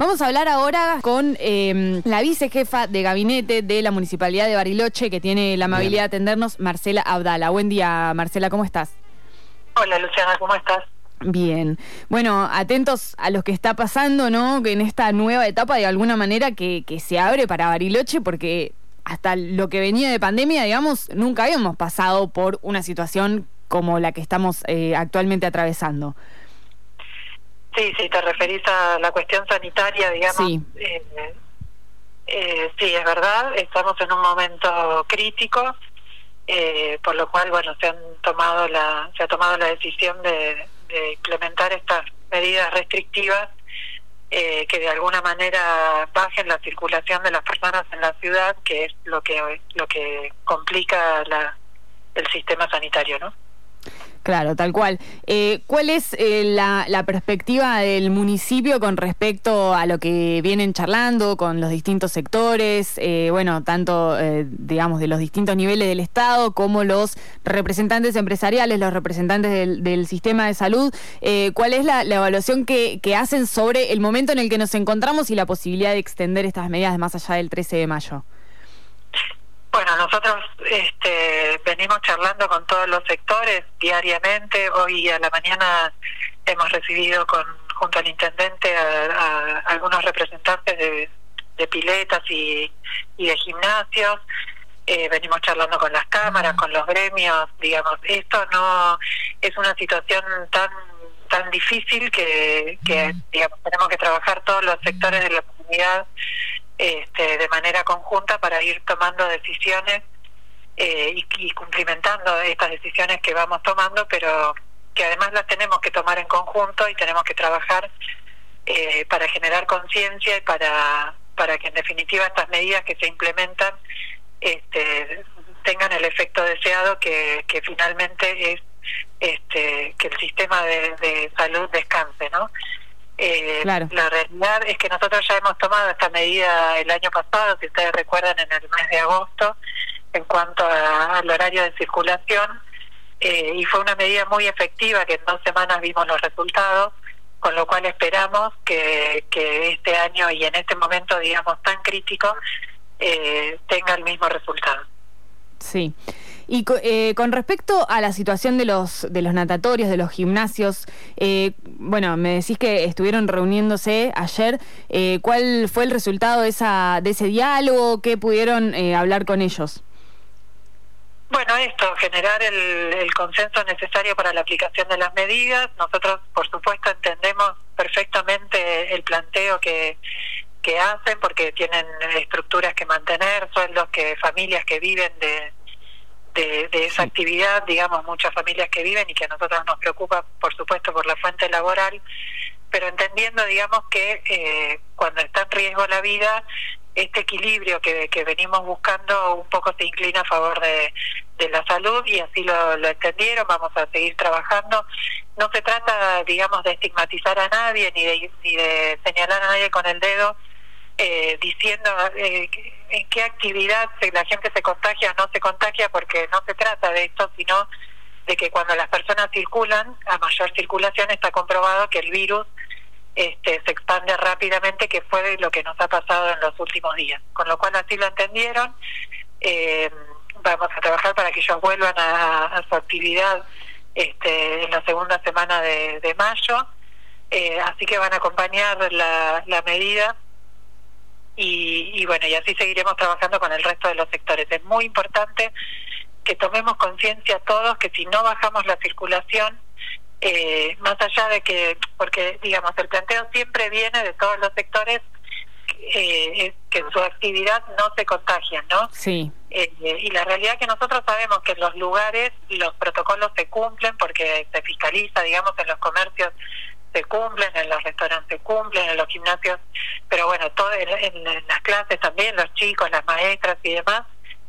Vamos a hablar ahora con eh, la vicejefa de gabinete de la Municipalidad de Bariloche, que tiene la amabilidad de atendernos, Marcela Abdala. Buen día, Marcela, ¿cómo estás? Hola, Luciana, ¿cómo estás? Bien. Bueno, atentos a lo que está pasando, ¿no? En esta nueva etapa, de alguna manera, que, que se abre para Bariloche, porque hasta lo que venía de pandemia, digamos, nunca habíamos pasado por una situación como la que estamos eh, actualmente atravesando. Sí, sí, te referís a la cuestión sanitaria, digamos. Sí. Eh, eh, sí, es verdad, estamos en un momento crítico, eh, por lo cual, bueno, se han tomado la, se ha tomado la decisión de, de implementar estas medidas restrictivas eh, que de alguna manera bajen la circulación de las personas en la ciudad, que es lo que lo que complica la, el sistema sanitario, ¿no? Claro, tal cual. Eh, ¿Cuál es eh, la, perspectiva del municipio con respecto a lo que vienen charlando con los distintos sectores, eh, bueno, tanto, eh, digamos, de los distintos niveles del Estado como los representantes empresariales, los representantes del, sistema de salud? ¿Cuál es la, la evaluación que, que, hacen sobre el momento en el que nos encontramos y la posibilidad de extender estas medidas más allá del 13 de mayo? Bueno, nosotros este, venimos charlando con todos los sectores diariamente. Hoy a la mañana hemos recibido con junto al intendente a, a algunos representantes de, de piletas y, y, de gimnasios. Eh, venimos charlando con las cámaras, con los gremios. Digamos, esto no es una situación tan tan difícil que, que digamos, tenemos que trabajar todos los sectores de la comunidad este, de manera conjunta para ir tomando decisiones eh, y, y, cumplimentando estas decisiones que vamos tomando, pero que además las tenemos que tomar en conjunto y tenemos que trabajar eh, para generar conciencia y para, para que en definitiva estas medidas que se implementan este, tengan el efecto deseado que, que finalmente es este, que el sistema de, de salud descanse, ¿no? Eh, claro. La realidad es que nosotros ya hemos tomado esta medida el año pasado, si ustedes recuerdan, en el mes de agosto, en cuanto a, al horario de circulación, eh, y fue una medida muy efectiva que en dos semanas vimos los resultados, con lo cual esperamos que, que este año y en este momento, digamos, tan crítico, eh, tenga el mismo resultado. Sí. Y eh, con respecto a la situación de los de los natatorios, de los gimnasios, eh, bueno, me decís que estuvieron reuniéndose ayer. Eh, ¿Cuál fue el resultado de esa de ese diálogo? ¿Qué pudieron eh, hablar con ellos? Bueno, esto, generar el, el consenso necesario para la aplicación de las medidas. Nosotros, por supuesto, entendemos perfectamente el planteo que que hacen porque tienen estructuras que mantener, sueldos que familias que viven de, de, de esa actividad, digamos, muchas familias que viven y que a nosotros nos preocupa, por supuesto, por la fuente laboral, pero entendiendo, digamos, que eh, cuando está en riesgo la vida, este equilibrio que, que venimos buscando un poco se inclina a favor de, de la salud y así lo, lo entendieron, vamos a seguir trabajando. No se trata, digamos, de estigmatizar a nadie ni de, ni de señalar a nadie con el dedo, eh, diciendo eh, en qué actividad la gente se contagia o no se contagia, porque no se trata de esto, sino de que cuando las personas circulan, a mayor circulación está comprobado que el virus este, se expande rápidamente, que fue lo que nos ha pasado en los últimos días. Con lo cual así lo entendieron. Eh, vamos a trabajar para que ellos vuelvan a, su actividad este, en la segunda semana de, mayo. Eh, así que van a acompañar la medida y, y bueno, y así seguiremos trabajando con el resto de los sectores. Es muy importante que tomemos conciencia todos que si no bajamos la circulación, eh, más allá de que, porque digamos, el planteo siempre viene de todos los sectores, eh, es que en su actividad no se contagian, ¿no? Sí. Eh, y la realidad es que nosotros sabemos que en los lugares los protocolos se cumplen porque se fiscaliza, digamos, en los comercios se cumplen, en los restaurantes se cumplen, en los gimnasios, pero bueno, todo en, las clases también, los chicos, las maestras y demás,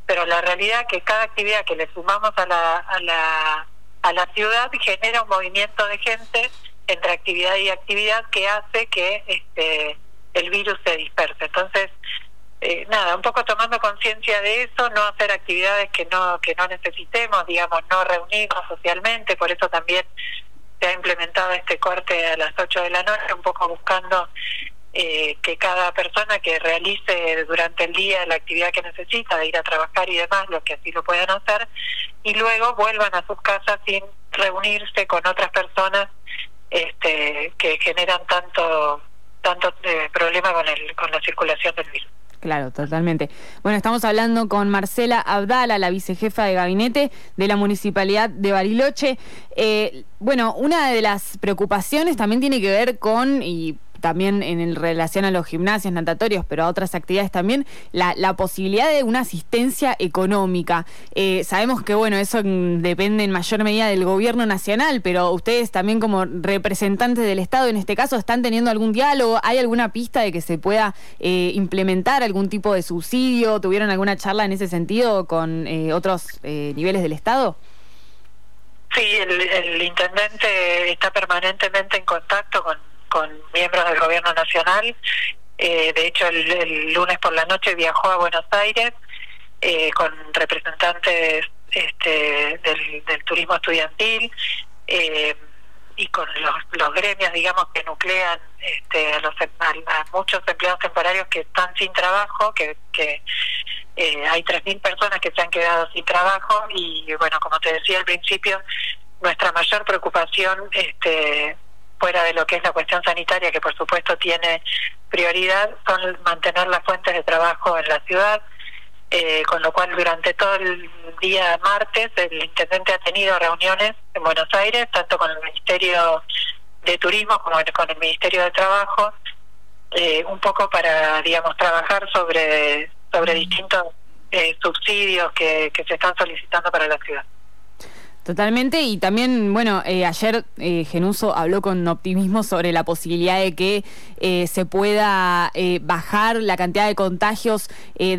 pero la realidad es que cada actividad que le sumamos a la, a la, a la ciudad genera un movimiento de gente entre actividad y actividad que hace que este el virus se disperse. Entonces, eh, nada, un poco tomando conciencia de eso, no hacer actividades que no que no necesitemos, digamos, no reunirnos socialmente, por eso también se ha implementado este corte a las 8 de la noche, un poco buscando eh, que cada persona que realice durante el día la actividad que necesita de ir a trabajar y demás, los que así lo puedan hacer, y luego vuelvan a sus casas sin reunirse con otras personas este, que generan tanto tanto eh, problema con el con la circulación del virus. Claro, totalmente. Bueno, estamos hablando con Marcela Abdala, la vicejefa de gabinete de la Municipalidad de Bariloche. Eh, bueno, una de las preocupaciones también tiene que ver con, y también en relación a los gimnasios natatorios, pero a otras actividades también, la, posibilidad de una asistencia económica. Eh, sabemos que, bueno, eso depende en mayor medida del gobierno nacional, pero ustedes también como representantes del Estado, en este caso, ¿están teniendo algún diálogo? ¿Hay alguna pista de que se pueda eh, implementar algún tipo de subsidio? ¿Tuvieron alguna charla en ese sentido con eh, otros niveles del Estado? Sí, el, intendente está permanentemente en contacto con con miembros del gobierno nacional. Eh, de hecho, el, lunes por la noche viajó a Buenos Aires eh, con representantes este, del, turismo estudiantil eh, y con los, gremios, digamos, que nuclean este, a, los, a, muchos empleados temporarios que están sin trabajo, que, que hay 3.000 personas que se han quedado sin trabajo y, bueno, como te decía al principio, nuestra mayor preocupación este, fuera de lo que es la cuestión sanitaria, que por supuesto tiene prioridad, son mantener las fuentes de trabajo en la ciudad, eh, con lo cual durante todo el día martes el intendente ha tenido reuniones en Buenos Aires, tanto con el Ministerio de Turismo como con el Ministerio de Trabajo, eh, un poco para, digamos, trabajar sobre, sobre distintos eh, subsidios que, que se están solicitando para la ciudad. Totalmente, y también, bueno, eh, ayer eh, Genuso habló con optimismo sobre la posibilidad de que eh, se pueda eh, bajar la cantidad de contagios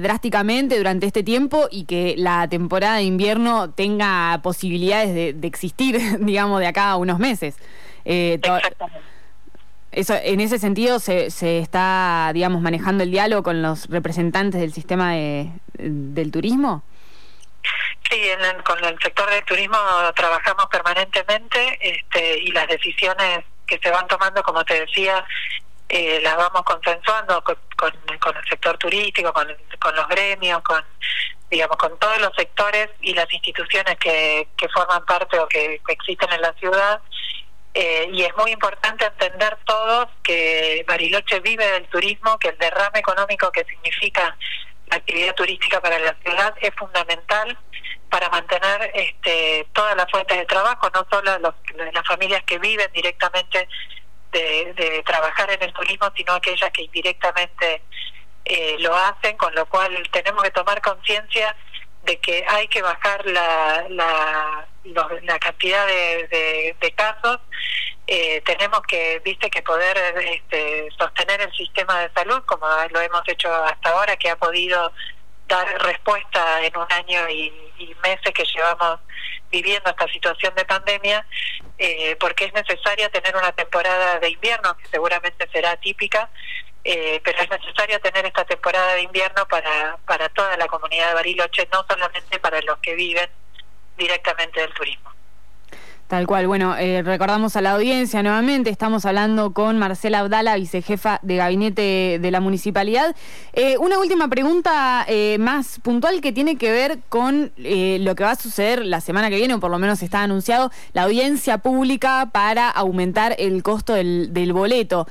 drásticamente durante este tiempo y que la temporada de invierno tenga posibilidades de, existir, digamos, de acá a unos meses. Eso, en ese sentido se, se está, digamos, manejando el diálogo con los representantes del sistema de, del turismo. Sí, con el sector del turismo trabajamos permanentemente este, y las decisiones que se van tomando, como te decía, eh, las vamos consensuando con, con, el sector turístico, con, los gremios, con digamos con todos los sectores y las instituciones que, que forman parte o que, existen en la ciudad. Eh, y es muy importante entender todos que Bariloche vive del turismo, que el derrame económico que significa la actividad turística para la ciudad es fundamental para mantener este, todas las fuentes de trabajo, no solo las familias que viven directamente de, trabajar en el turismo, sino aquellas que indirectamente eh, lo hacen, con lo cual tenemos que tomar conciencia de que hay que bajar la, la, la cantidad de, de, casos. Eh, tenemos que, viste, que poder este, sostener el sistema de salud, como lo hemos hecho hasta ahora, que ha podido dar respuesta en un año y, meses que llevamos viviendo esta situación de pandemia, eh, porque es necesario tener una temporada de invierno, que seguramente será típica, eh, pero es necesario tener esta temporada de invierno para, para toda la comunidad de Bariloche, no solamente para los que viven directamente del turismo. Tal cual. Bueno, eh, recordamos a la audiencia nuevamente, estamos hablando con Marcela Abdala, vicejefa de gabinete de la municipalidad. Eh, una última pregunta eh, más puntual que tiene que ver con lo que va a suceder la semana que viene, o por lo menos está anunciado, la audiencia pública para aumentar el costo del, del boleto.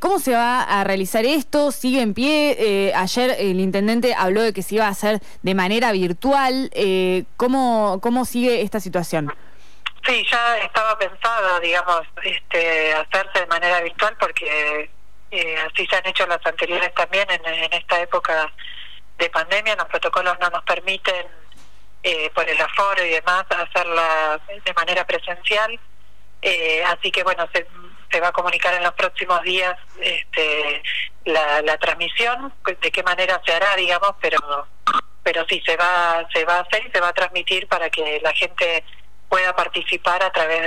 ¿Cómo se va a realizar esto? ¿Sigue en pie? ayer el intendente habló de que se iba a hacer de manera virtual. ¿cómo, ¿Cómo sigue esta situación? Sí, ya estaba pensado, digamos, este, hacerse de manera virtual porque eh, así se han hecho las anteriores también en, esta época de pandemia. Los protocolos no nos permiten, eh, por el aforo y demás, hacerla de manera presencial. Eh, así que, bueno, se, se va a comunicar en los próximos días este, la, la transmisión, de qué manera se hará, digamos, pero pero sí se va se va a hacer y se va a transmitir para que la gente pueda participar a través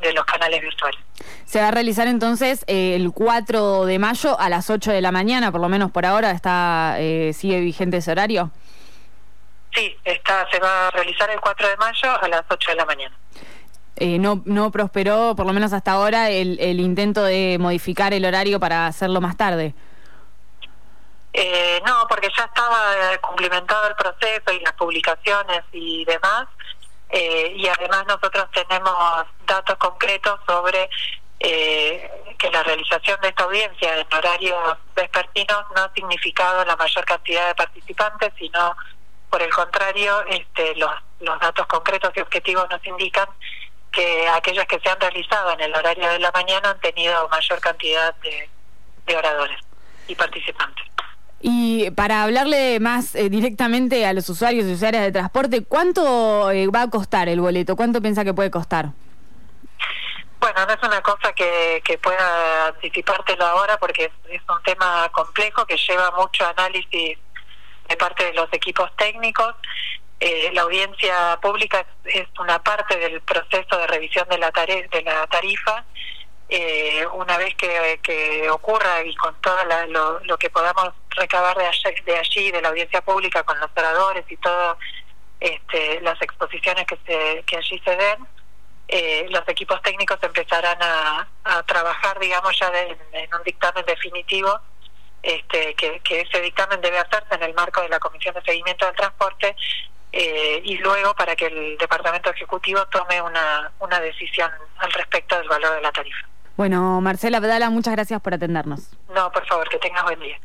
de, los canales virtuales. Se va a realizar entonces eh, el 4 de mayo a las 8 de la mañana, por lo menos por ahora, está eh, sigue vigente ese horario. Sí, está, se va a realizar el 4 de mayo a las 8 de la mañana. eh, no, no prosperó, por lo menos hasta ahora, el, el intento de modificar el horario para hacerlo más tarde. Eh, no, porque ya estaba cumplimentado el proceso y las publicaciones y demás. Eh, y además nosotros tenemos datos concretos sobre eh, que la realización de esta audiencia en horarios vespertinos no ha significado la mayor cantidad de participantes, sino por el contrario, este, los, los datos concretos y objetivos nos indican que aquellos que se han realizado en el horario de la mañana han tenido mayor cantidad de oradores y participantes. Y para hablarle más eh, directamente a los usuarios y usuarias de transporte, ¿cuánto eh, va a costar el boleto? ¿Cuánto piensa que puede costar? Bueno, no es una cosa que, pueda anticipártelo ahora porque es, un tema complejo que lleva mucho análisis de parte de los equipos técnicos. Eh, la audiencia pública es, una parte del proceso de revisión de la, de la tarifa eh, una vez que, ocurra y con todo lo, que podamos recabar de allí, de allí, de la audiencia pública, con los oradores y todas este, las exposiciones que, se, que allí se den, eh, los equipos técnicos empezarán a, trabajar, digamos, ya en un dictamen definitivo, este, que, que ese dictamen debe hacerse en el marco de la Comisión de Seguimiento del Transporte eh, y luego para que el Departamento Ejecutivo tome una, una decisión al respecto del valor de la tarifa. Bueno, Marcela Abdala, muchas gracias por atendernos. No, por favor, que tengas buen día.